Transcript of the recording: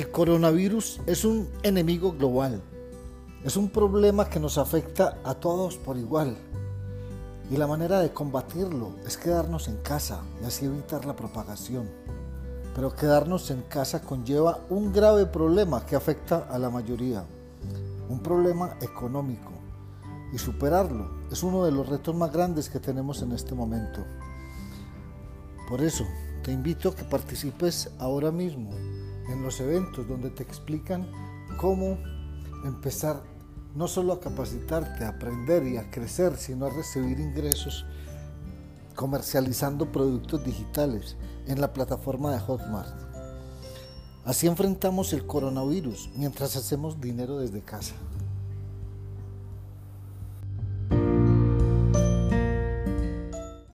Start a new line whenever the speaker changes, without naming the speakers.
coronavirus es un enemigo global. Es un problema que nos afecta a todos por igual. Y la manera de combatirlo es quedarnos en casa y así evitar la propagación. Pero quedarnos en casa conlleva un grave problema que afecta a la mayoría. Un problema económico. Y superarlo es uno de los retos más grandes que tenemos en este momento. Por eso, te invito a que participes ahora mismo en los eventos donde te explican cómo empezar no solo a capacitarte, a aprender y a crecer, sino a recibir ingresos comercializando productos digitales en la plataforma de Hotmart. Así enfrentamos el coronavirus mientras hacemos dinero desde casa.